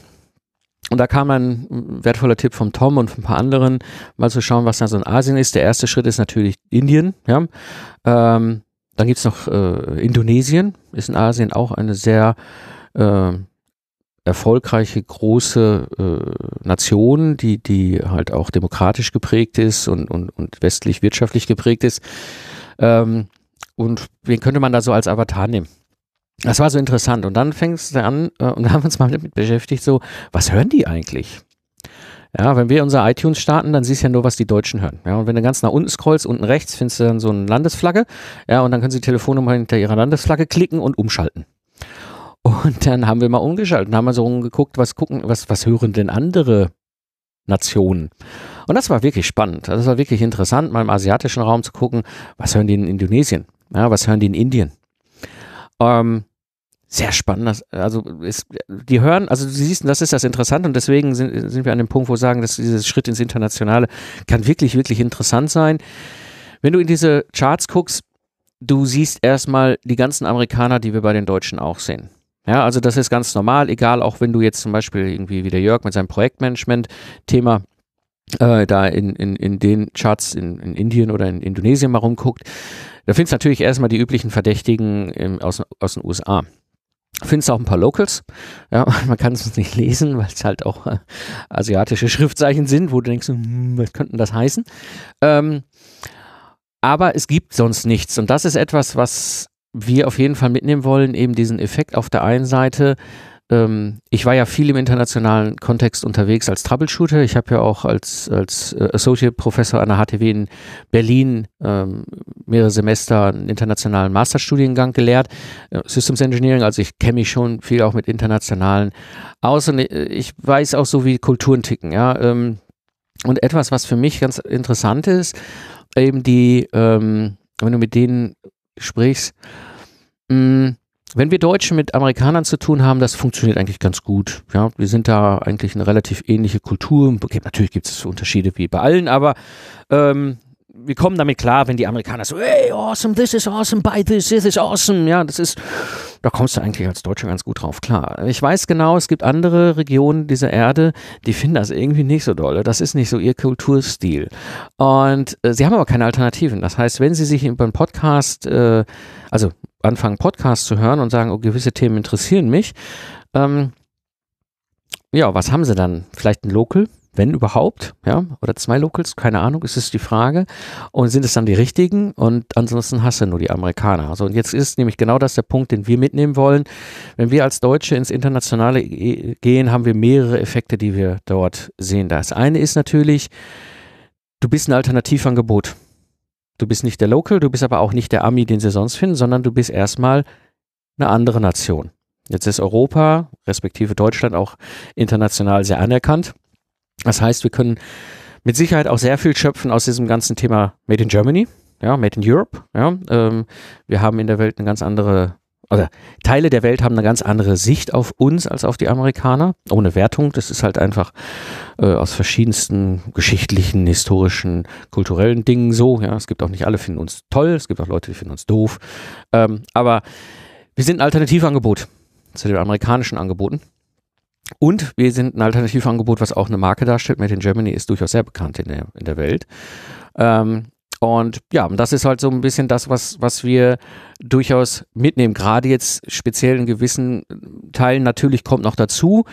und da kam ein wertvoller Tipp vom Tom und von ein paar anderen, mal zu schauen, was da so in Asien ist. Der erste Schritt ist natürlich Indien. Ja. Ähm, dann gibt's noch äh, Indonesien, ist in Asien auch eine sehr äh, erfolgreiche große äh, Nation, die, die halt auch demokratisch geprägt ist und, und, und westlich wirtschaftlich geprägt ist. Ähm, und wen könnte man da so als Avatar nehmen? Das war so interessant. Und dann fängst du an äh, und haben uns mal damit beschäftigt, so, was hören die eigentlich? Ja, wenn wir unser iTunes starten, dann siehst du ja nur, was die Deutschen hören. Ja, und wenn du ganz nach unten scrollst, unten rechts findest du dann so eine Landesflagge. Ja, und dann können sie die Telefonnummer hinter ihrer Landesflagge klicken und umschalten. Und dann haben wir mal umgeschaltet und haben mal so umgeguckt, was gucken, was, was hören denn andere Nationen? Und das war wirklich spannend. Das war wirklich interessant, mal im asiatischen Raum zu gucken, was hören die in Indonesien? Ja, was hören die in Indien? Ähm, sehr spannend. Also ist, die hören, also du siehst, das ist das Interessante und deswegen sind, sind wir an dem Punkt, wo wir sagen, dass dieser Schritt ins Internationale kann wirklich, wirklich interessant sein. Wenn du in diese Charts guckst, du siehst erstmal die ganzen Amerikaner, die wir bei den Deutschen auch sehen. Ja, also das ist ganz normal, egal, auch wenn du jetzt zum Beispiel irgendwie wie der Jörg mit seinem Projektmanagement-Thema äh, da in, in, in den Charts in, in Indien oder in Indonesien mal rumguckt, da findest du natürlich erstmal die üblichen Verdächtigen im, aus, aus den USA. Findest auch ein paar Locals. Ja, man kann es nicht lesen, weil es halt auch äh, asiatische Schriftzeichen sind, wo du denkst, hm, was könnten das heißen? Ähm, aber es gibt sonst nichts. Und das ist etwas, was wir auf jeden Fall mitnehmen wollen, eben diesen Effekt auf der einen Seite. Ähm, ich war ja viel im internationalen Kontext unterwegs als Troubleshooter. Ich habe ja auch als, als äh, Associate Professor an der HTW in Berlin ähm, mehrere Semester einen internationalen Masterstudiengang gelehrt, äh, Systems Engineering. Also ich kenne mich schon viel auch mit internationalen aus und äh, ich weiß auch so, wie Kulturen ticken. Ja, ähm, und etwas, was für mich ganz interessant ist, eben die, ähm, wenn du mit denen sprichst, mh, mm, wenn wir Deutsche mit Amerikanern zu tun haben, das funktioniert eigentlich ganz gut. Ja, wir sind da eigentlich eine relativ ähnliche Kultur. Natürlich gibt es Unterschiede wie bei allen, aber ähm, wir kommen damit klar, wenn die Amerikaner so, hey, awesome, this is awesome, buy this, this is awesome. Ja, das ist, da kommst du eigentlich als Deutscher ganz gut drauf klar. Ich weiß genau, es gibt andere Regionen dieser Erde, die finden das irgendwie nicht so dolle. Das ist nicht so ihr Kulturstil. Und äh, sie haben aber keine Alternativen. Das heißt, wenn sie sich über einen Podcast, äh, also anfangen, Podcast zu hören und sagen, oh, gewisse Themen interessieren mich, ähm, ja, was haben sie dann? Vielleicht ein Local? Wenn überhaupt, ja, oder zwei Locals, keine Ahnung, ist es die Frage. Und sind es dann die richtigen? Und ansonsten hast du nur die Amerikaner. Also und jetzt ist nämlich genau das der Punkt, den wir mitnehmen wollen. Wenn wir als Deutsche ins Internationale gehen, haben wir mehrere Effekte, die wir dort sehen. Das eine ist natürlich, du bist ein Alternativangebot. Du bist nicht der Local, du bist aber auch nicht der Ami, den sie sonst finden, sondern du bist erstmal eine andere Nation. Jetzt ist Europa, respektive Deutschland, auch international sehr anerkannt. Das heißt, wir können mit Sicherheit auch sehr viel schöpfen aus diesem ganzen Thema Made in Germany, ja, Made in Europe. Ja, ähm, wir haben in der Welt eine ganz andere, oder Teile der Welt haben eine ganz andere Sicht auf uns als auf die Amerikaner. Ohne Wertung, das ist halt einfach äh, aus verschiedensten geschichtlichen, historischen, kulturellen Dingen so. Ja, es gibt auch nicht alle finden uns toll, es gibt auch Leute, die finden uns doof. Ähm, aber wir sind ein Alternativangebot zu den amerikanischen Angeboten. Und wir sind ein Alternativangebot, was auch eine Marke darstellt. Made in Germany ist durchaus sehr bekannt in der, in der Welt. Ähm, und ja, das ist halt so ein bisschen das, was, was wir durchaus mitnehmen. Gerade jetzt speziell in gewissen Teilen natürlich kommt noch dazu.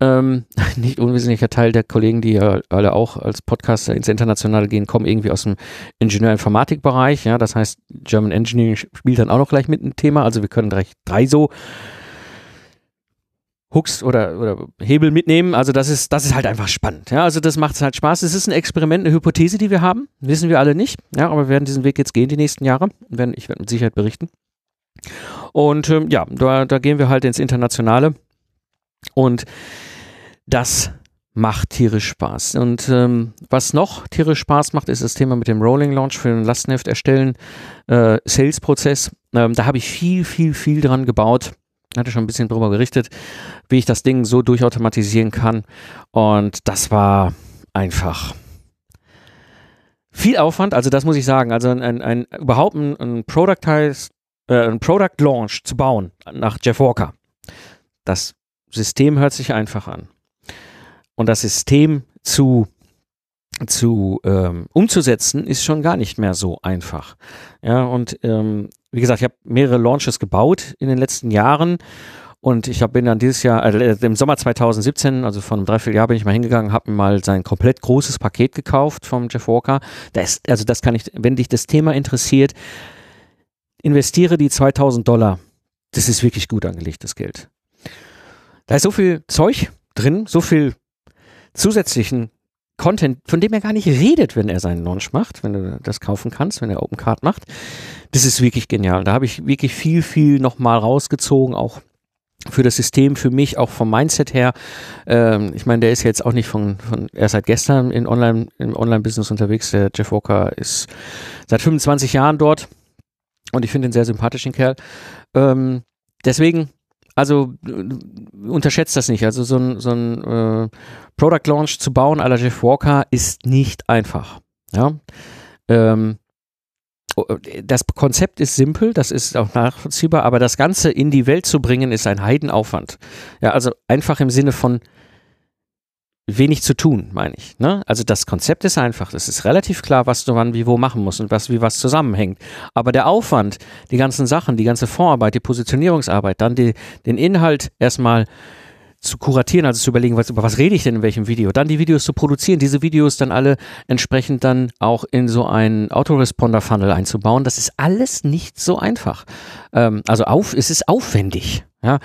Ähm, nicht unwesentlicher Teil der Kollegen, die ja alle auch als Podcaster ins Internationale gehen, kommen irgendwie aus dem Ingenieur-Informatik-Bereich. Ja, das heißt, German Engineering spielt dann auch noch gleich mit ein Thema. Also wir können gleich drei so Hooks oder, oder Hebel mitnehmen. Also das ist, das ist halt einfach spannend. Ja, also das macht halt Spaß. Es ist ein Experiment, eine Hypothese, die wir haben. Wissen wir alle nicht. Ja, aber wir werden diesen Weg jetzt gehen die nächsten Jahre. Ich werde mit Sicherheit berichten. Und ähm, ja, da, da gehen wir halt ins Internationale. Und das macht tierisch Spaß. Und ähm, was noch tierisch Spaß macht, ist das Thema mit dem Rolling Launch für den Lastenheft erstellen, äh, Sales-Prozess. Ähm, da habe ich viel, viel, viel dran gebaut hatte schon ein bisschen drüber gerichtet, wie ich das Ding so durchautomatisieren kann. Und das war einfach viel Aufwand, also das muss ich sagen, also ein, ein, ein überhaupt ein, ein Productize, äh, ein Product Launch zu bauen nach Jeff Walker. Das System hört sich einfach an. Und das System zu zu ähm, umzusetzen ist schon gar nicht mehr so einfach. Ja, und ähm, wie gesagt, ich habe mehrere Launches gebaut in den letzten Jahren und ich hab, bin dann dieses Jahr, also im Sommer 2017, also von einem Dreivierteljahr bin ich mal hingegangen, habe mir mal sein komplett großes Paket gekauft vom Jeff Walker. Das, also das kann ich, wenn dich das Thema interessiert, investiere die 2000 Dollar. Das ist wirklich gut angelegtes Geld. Da ist so viel Zeug drin, so viel zusätzlichen Content, von dem er gar nicht redet, wenn er seinen Launch macht, wenn du das kaufen kannst, wenn er Open Card macht. Das ist wirklich genial. Da habe ich wirklich viel, viel nochmal rausgezogen, auch für das System, für mich, auch vom Mindset her. Ähm, ich meine, der ist jetzt auch nicht von, von er seit gestern in Online, im Online-Business unterwegs. Der Jeff Walker ist seit 25 Jahren dort und ich finde ihn sehr sympathischen Kerl. Ähm, deswegen, also unterschätzt das nicht. Also so ein, so ein äh, Product Launch zu bauen à la Jeff Walker ist nicht einfach. Ja. Ähm, oh, das Konzept ist simpel, das ist auch nachvollziehbar, aber das Ganze in die Welt zu bringen, ist ein Heidenaufwand. Ja, also einfach im Sinne von wenig zu tun, meine ich. Ne? Also das Konzept ist einfach. Es ist relativ klar, was du wann wie wo machen musst und was wie was zusammenhängt. Aber der Aufwand, die ganzen Sachen, die ganze Vorarbeit, die Positionierungsarbeit, dann die, den Inhalt erstmal zu kuratieren, also zu überlegen, was, über was rede ich denn in welchem Video, dann die Videos zu produzieren, diese Videos dann alle entsprechend dann auch in so einen Autoresponder-Funnel einzubauen, das ist alles nicht so einfach. Ähm, also auf, es ist aufwendig. Ja,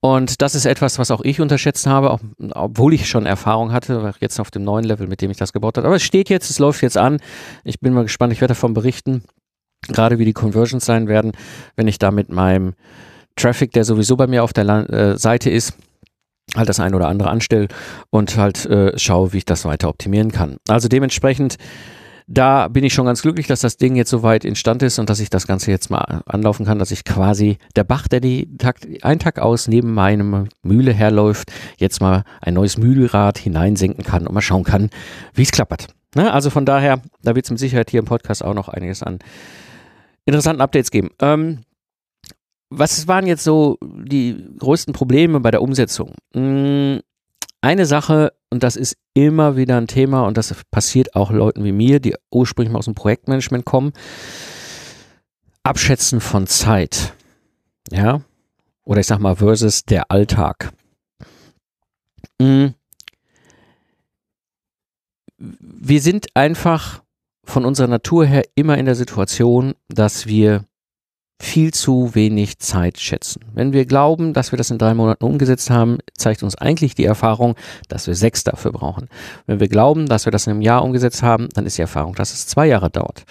und das ist etwas, was auch ich unterschätzt habe, auch, obwohl ich schon Erfahrung hatte, jetzt auf dem neuen Level, mit dem ich das gebaut habe. Aber es steht jetzt, es läuft jetzt an. Ich bin mal gespannt, ich werde davon berichten, gerade wie die Conversions sein werden, wenn ich da mit meinem Traffic, der sowieso bei mir auf der äh, Seite ist, halt das eine oder andere anstelle und halt äh, schaue, wie ich das weiter optimieren kann. Also dementsprechend, da bin ich schon ganz glücklich, dass das Ding jetzt soweit instand ist und dass ich das Ganze jetzt mal anlaufen kann, dass ich quasi der Bach, der die Tag, ein Tag aus neben meinem Mühle herläuft, jetzt mal ein neues Mühlrad hineinsenken kann und mal schauen kann, wie es klappert. Ne? Also von daher, da wird es mit Sicherheit hier im Podcast auch noch einiges an interessanten Updates geben. Ähm, was waren jetzt so die größten Probleme bei der Umsetzung? Hm, eine Sache, und das ist immer wieder ein Thema, und das passiert auch Leuten wie mir, die ursprünglich mal aus dem Projektmanagement kommen, Abschätzen von Zeit. Ja, oder ich sag mal versus der Alltag. Hm. Wir sind einfach von unserer Natur her immer in der Situation, dass wir viel zu wenig Zeit schätzen. Wenn wir glauben, dass wir das in drei Monaten umgesetzt haben, zeigt uns eigentlich die Erfahrung, dass wir sechs dafür brauchen. Wenn wir glauben, dass wir das in einem Jahr umgesetzt haben, dann ist die Erfahrung, dass es zwei Jahre dauert.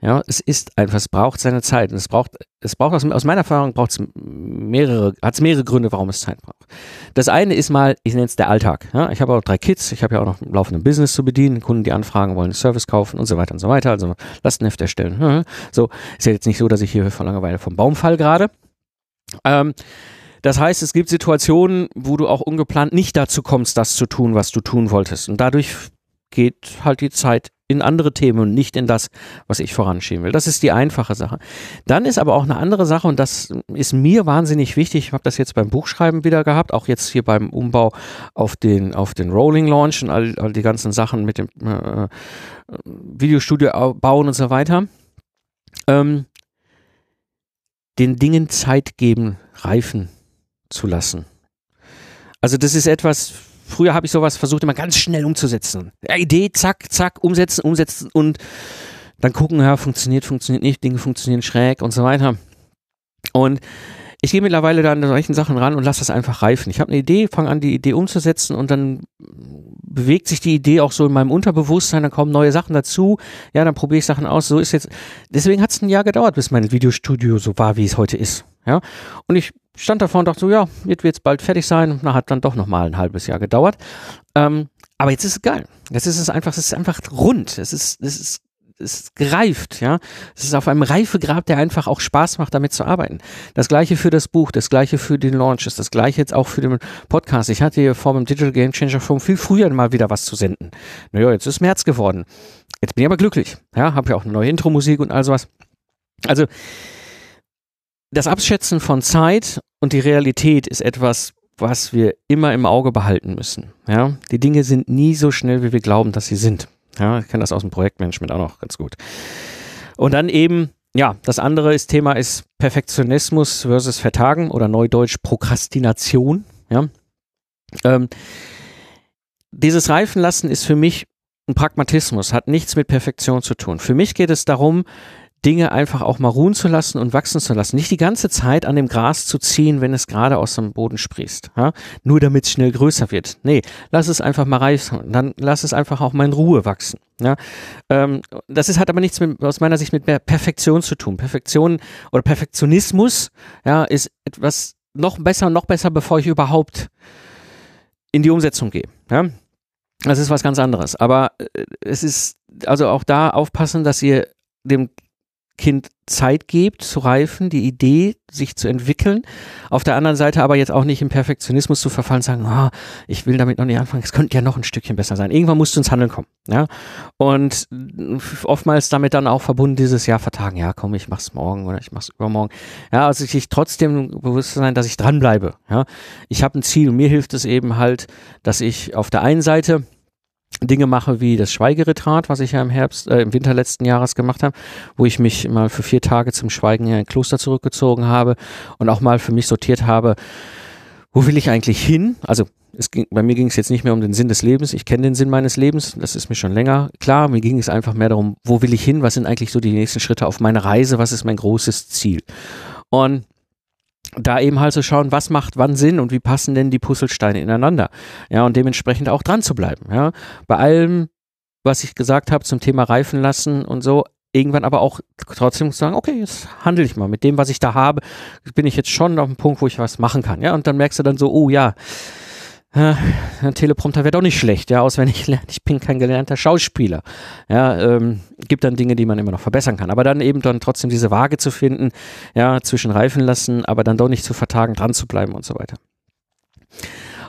Ja, es ist einfach, es braucht seine Zeit und es braucht, es braucht aus, aus meiner Erfahrung braucht es mehrere, hat es mehrere Gründe, warum es Zeit braucht. Das eine ist mal, ich nenne es der Alltag. Ja, ich habe auch drei Kids, ich habe ja auch noch ein laufendes Business zu bedienen, Kunden, die anfragen wollen, einen Service kaufen und so weiter und so weiter, also Lastenheft erstellen. So, ist ja jetzt nicht so, dass ich hier vor Langeweile vom Baum fall gerade. Ähm, das heißt, es gibt Situationen, wo du auch ungeplant nicht dazu kommst, das zu tun, was du tun wolltest. Und dadurch geht halt die Zeit in andere Themen und nicht in das, was ich voranschieben will. Das ist die einfache Sache. Dann ist aber auch eine andere Sache und das ist mir wahnsinnig wichtig. Ich habe das jetzt beim Buchschreiben wieder gehabt, auch jetzt hier beim Umbau auf den, auf den Rolling Launch und all, all die ganzen Sachen mit dem äh, Videostudio bauen und so weiter. Ähm, den Dingen Zeit geben, reifen zu lassen. Also das ist etwas, früher habe ich sowas versucht, immer ganz schnell umzusetzen. Idee, zack, zack, umsetzen, umsetzen und dann gucken, ja, funktioniert, funktioniert nicht, Dinge funktionieren schräg und so weiter. Und ich gehe mittlerweile da an solchen Sachen ran und lasse das einfach reifen. Ich habe eine Idee, fange an, die Idee umzusetzen und dann bewegt sich die Idee auch so in meinem Unterbewusstsein, dann kommen neue Sachen dazu. Ja, dann probiere ich Sachen aus. So ist jetzt, deswegen hat es ein Jahr gedauert, bis mein Videostudio so war, wie es heute ist. Ja, und ich stand davor und dachte so, ja, jetzt wird es bald fertig sein. Dann hat dann doch nochmal ein halbes Jahr gedauert. Ähm, aber jetzt ist es geil. Jetzt ist es einfach, es ist einfach rund. Es ist, es ist es greift, ja. Es ist auf einem Reifegrab, der einfach auch Spaß macht, damit zu arbeiten. Das gleiche für das Buch, das gleiche für den Launch, das gleiche jetzt auch für den Podcast. Ich hatte hier vor dem Digital Game Changer Forum viel früher mal wieder was zu senden. Naja, jetzt ist März geworden. Jetzt bin ich aber glücklich. Ja, habe ja auch eine neue Intro-Musik und all sowas. Also, das Abschätzen von Zeit und die Realität ist etwas, was wir immer im Auge behalten müssen. Ja, die Dinge sind nie so schnell, wie wir glauben, dass sie sind. Ja, ich kenne das aus dem Projektmanagement auch noch ganz gut. Und dann eben, ja, das andere ist, Thema ist Perfektionismus versus Vertagen oder Neudeutsch Prokrastination. Ja, ähm, dieses Reifenlassen ist für mich ein Pragmatismus, hat nichts mit Perfektion zu tun. Für mich geht es darum, Dinge einfach auch mal ruhen zu lassen und wachsen zu lassen. Nicht die ganze Zeit an dem Gras zu ziehen, wenn es gerade aus dem Boden sprießt. Ja? Nur damit es schnell größer wird. Nee, lass es einfach mal reifen. Dann lass es einfach auch mal in Ruhe wachsen. Ja? Ähm, das ist, hat aber nichts mit, aus meiner Sicht mit Perfektion zu tun. Perfektion oder Perfektionismus ja, ist etwas noch besser, noch besser, bevor ich überhaupt in die Umsetzung gehe. Ja? Das ist was ganz anderes. Aber äh, es ist also auch da aufpassen, dass ihr dem Kind Zeit gibt zu reifen, die Idee sich zu entwickeln. Auf der anderen Seite aber jetzt auch nicht im Perfektionismus zu verfallen, sagen, oh, ich will damit noch nicht anfangen, es könnte ja noch ein Stückchen besser sein. Irgendwann musst du ins Handeln kommen. Ja? Und oftmals damit dann auch verbunden dieses Jahr vertagen, ja komm, ich mach's morgen oder ich mach's übermorgen. Ja, also sich trotzdem bewusst sein, dass ich dranbleibe. Ja? Ich habe ein Ziel und mir hilft es eben halt, dass ich auf der einen Seite Dinge mache wie das Schweigeretrat, was ich ja im Herbst, äh, im Winter letzten Jahres gemacht habe, wo ich mich mal für vier Tage zum Schweigen in ein Kloster zurückgezogen habe und auch mal für mich sortiert habe, wo will ich eigentlich hin? Also es ging, bei mir ging es jetzt nicht mehr um den Sinn des Lebens. Ich kenne den Sinn meines Lebens, das ist mir schon länger klar. Mir ging es einfach mehr darum, wo will ich hin? Was sind eigentlich so die nächsten Schritte auf meiner Reise? Was ist mein großes Ziel? Und da eben halt zu so schauen, was macht wann Sinn und wie passen denn die Puzzlesteine ineinander. Ja, und dementsprechend auch dran zu bleiben. Ja, bei allem, was ich gesagt habe zum Thema Reifen lassen und so, irgendwann aber auch trotzdem sagen, okay, jetzt handle ich mal mit dem, was ich da habe, bin ich jetzt schon auf dem Punkt, wo ich was machen kann. Ja, und dann merkst du dann so, oh ja, äh, ein Teleprompter wäre doch nicht schlecht, ja, auswendig lernen. Ich bin kein gelernter Schauspieler. Ja, ähm, gibt dann Dinge, die man immer noch verbessern kann. Aber dann eben dann trotzdem diese Waage zu finden, ja, zwischen reifen lassen, aber dann doch nicht zu vertagen, dran zu bleiben und so weiter.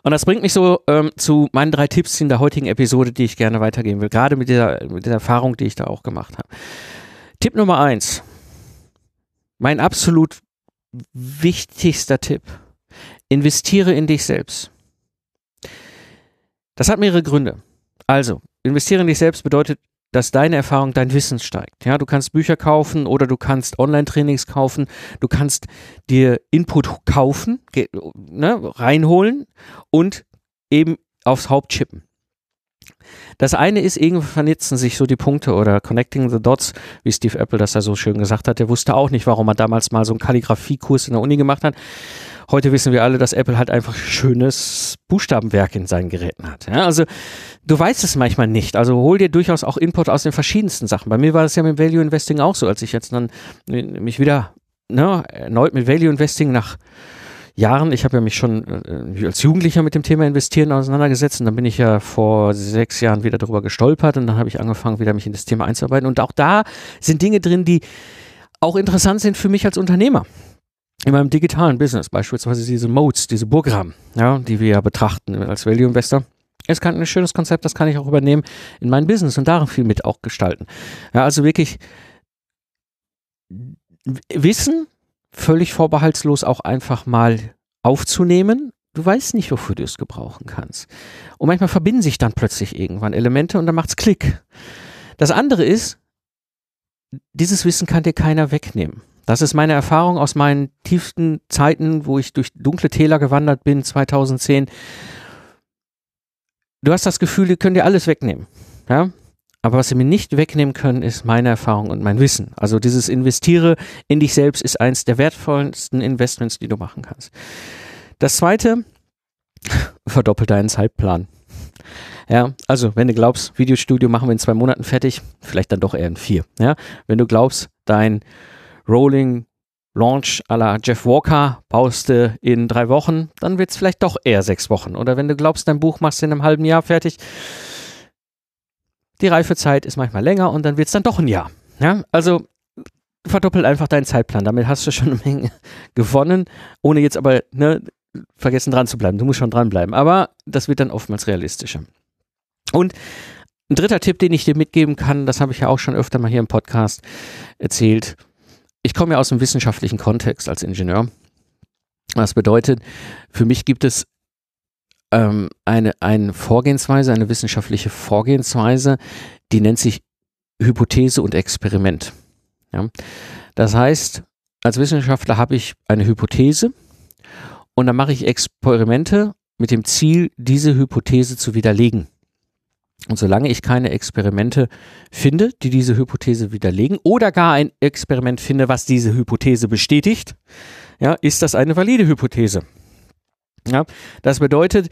Und das bringt mich so ähm, zu meinen drei Tipps in der heutigen Episode, die ich gerne weitergeben will, gerade mit dieser, mit dieser Erfahrung, die ich da auch gemacht habe. Tipp Nummer eins. Mein absolut wichtigster Tipp. Investiere in dich selbst. Das hat mehrere Gründe. Also, investieren in dich selbst bedeutet, dass deine Erfahrung, dein Wissen steigt. Ja, du kannst Bücher kaufen oder du kannst Online-Trainings kaufen, du kannst dir Input kaufen, ne, reinholen und eben aufs Haupt chippen. Das eine ist, irgendwie vernetzen sich so die Punkte oder connecting the dots, wie Steve Apple das ja so schön gesagt hat. Der wusste auch nicht, warum er damals mal so einen Kalligrafiekurs in der Uni gemacht hat. Heute wissen wir alle, dass Apple halt einfach schönes Buchstabenwerk in seinen Geräten hat. Ja, also du weißt es manchmal nicht. Also hol dir durchaus auch Input aus den verschiedensten Sachen. Bei mir war das ja mit Value Investing auch so, als ich jetzt dann mich wieder ne, erneut mit Value Investing nach Jahren, ich habe ja mich schon äh, als Jugendlicher mit dem Thema Investieren auseinandergesetzt und dann bin ich ja vor sechs Jahren wieder darüber gestolpert und dann habe ich angefangen, wieder mich in das Thema einzuarbeiten. Und auch da sind Dinge drin, die auch interessant sind für mich als Unternehmer in meinem digitalen Business, beispielsweise diese Modes, diese Burggraben, ja, die wir ja betrachten als Value Investor. ist ein schönes Konzept, das kann ich auch übernehmen in mein Business und darin viel mit auch gestalten. Ja, also wirklich Wissen völlig vorbehaltslos auch einfach mal aufzunehmen. Du weißt nicht, wofür du es gebrauchen kannst. Und manchmal verbinden sich dann plötzlich irgendwann Elemente und dann macht's Klick. Das andere ist, dieses Wissen kann dir keiner wegnehmen. Das ist meine Erfahrung aus meinen tiefsten Zeiten, wo ich durch dunkle Täler gewandert bin, 2010. Du hast das Gefühl, die können dir alles wegnehmen. Ja? Aber was sie mir nicht wegnehmen können, ist meine Erfahrung und mein Wissen. Also dieses Investiere in dich selbst ist eins der wertvollsten Investments, die du machen kannst. Das zweite, verdoppel deinen Zeitplan. Ja, also wenn du glaubst, Videostudio machen wir in zwei Monaten fertig, vielleicht dann doch eher in vier. Ja, wenn du glaubst, dein Rolling Launch à la Jeff Walker baust du in drei Wochen, dann wird es vielleicht doch eher sechs Wochen. Oder wenn du glaubst, dein Buch machst du in einem halben Jahr fertig, die Reifezeit ist manchmal länger und dann wird es dann doch ein Jahr. Ja, also verdoppel einfach deinen Zeitplan. Damit hast du schon eine Menge gewonnen, ohne jetzt aber ne, vergessen dran zu bleiben. Du musst schon dranbleiben. Aber das wird dann oftmals realistischer. Und Ein dritter Tipp, den ich dir mitgeben kann, das habe ich ja auch schon öfter mal hier im Podcast erzählt. Ich komme ja aus einem wissenschaftlichen Kontext als Ingenieur. Das bedeutet, für mich gibt es ähm, eine, eine Vorgehensweise, eine wissenschaftliche Vorgehensweise, die nennt sich Hypothese und Experiment. Ja? Das heißt, als Wissenschaftler habe ich eine Hypothese und dann mache ich Experimente mit dem Ziel, diese Hypothese zu widerlegen. Und solange ich keine Experimente finde, die diese Hypothese widerlegen, oder gar ein Experiment finde, was diese Hypothese bestätigt, ja, ist das eine valide Hypothese. Ja, das bedeutet,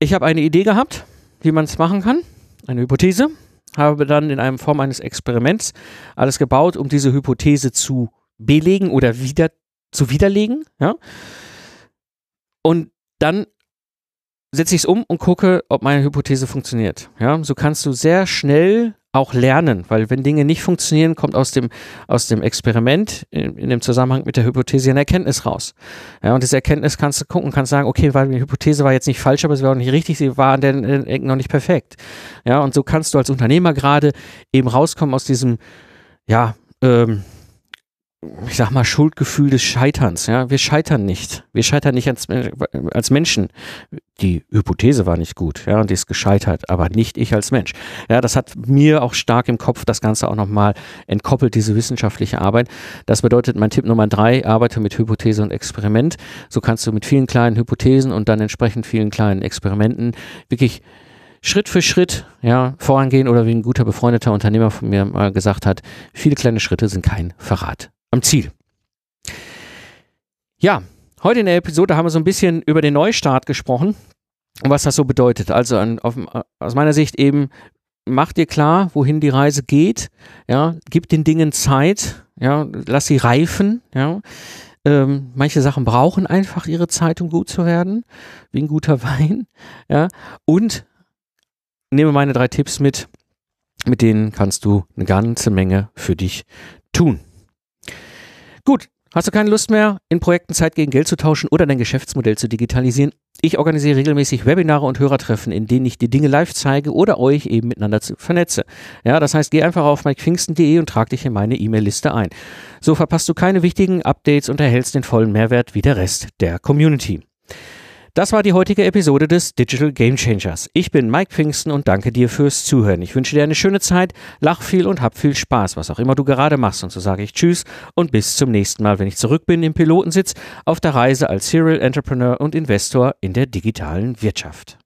ich habe eine Idee gehabt, wie man es machen kann, eine Hypothese, habe dann in einem Form eines Experiments alles gebaut, um diese Hypothese zu belegen oder wieder zu widerlegen, ja. Und dann setze ich es um und gucke, ob meine Hypothese funktioniert. Ja, so kannst du sehr schnell auch lernen, weil wenn Dinge nicht funktionieren, kommt aus dem, aus dem Experiment in, in dem Zusammenhang mit der Hypothese eine Erkenntnis raus. Ja, und diese Erkenntnis kannst du gucken, kannst sagen, okay, weil die Hypothese war jetzt nicht falsch, aber sie war auch nicht richtig, sie war an den Ecken noch nicht perfekt. Ja, und so kannst du als Unternehmer gerade eben rauskommen aus diesem, ja, ähm, ich sag mal, Schuldgefühl des Scheiterns. Ja, wir scheitern nicht. Wir scheitern nicht als, als Menschen. Die Hypothese war nicht gut, ja, und die ist gescheitert, aber nicht ich als Mensch. Ja, das hat mir auch stark im Kopf das Ganze auch nochmal entkoppelt, diese wissenschaftliche Arbeit. Das bedeutet, mein Tipp Nummer drei, arbeite mit Hypothese und Experiment. So kannst du mit vielen kleinen Hypothesen und dann entsprechend vielen kleinen Experimenten wirklich Schritt für Schritt ja, vorangehen oder wie ein guter befreundeter Unternehmer von mir mal gesagt hat, viele kleine Schritte sind kein Verrat am Ziel. Ja, heute in der Episode haben wir so ein bisschen über den Neustart gesprochen und was das so bedeutet. Also an, auf, aus meiner Sicht eben, mach dir klar, wohin die Reise geht, ja, gib den Dingen Zeit, ja, lass sie reifen, ja. Ähm, manche Sachen brauchen einfach ihre Zeit, um gut zu werden, wie ein guter Wein, ja. Und nehme meine drei Tipps mit, mit denen kannst du eine ganze Menge für dich tun. Gut, hast du keine Lust mehr, in Projekten Zeit gegen Geld zu tauschen oder dein Geschäftsmodell zu digitalisieren? Ich organisiere regelmäßig Webinare und Hörertreffen, in denen ich die Dinge live zeige oder euch eben miteinander vernetze. Ja, das heißt, geh einfach auf mikepfingsten.de und trag dich in meine E-Mail-Liste ein. So verpasst du keine wichtigen Updates und erhältst den vollen Mehrwert wie der Rest der Community. Das war die heutige Episode des Digital Game Changers. Ich bin Mike Pfingsten und danke dir fürs Zuhören. Ich wünsche dir eine schöne Zeit, lach viel und hab viel Spaß, was auch immer du gerade machst. Und so sage ich Tschüss und bis zum nächsten Mal, wenn ich zurück bin im Pilotensitz auf der Reise als Serial Entrepreneur und Investor in der digitalen Wirtschaft.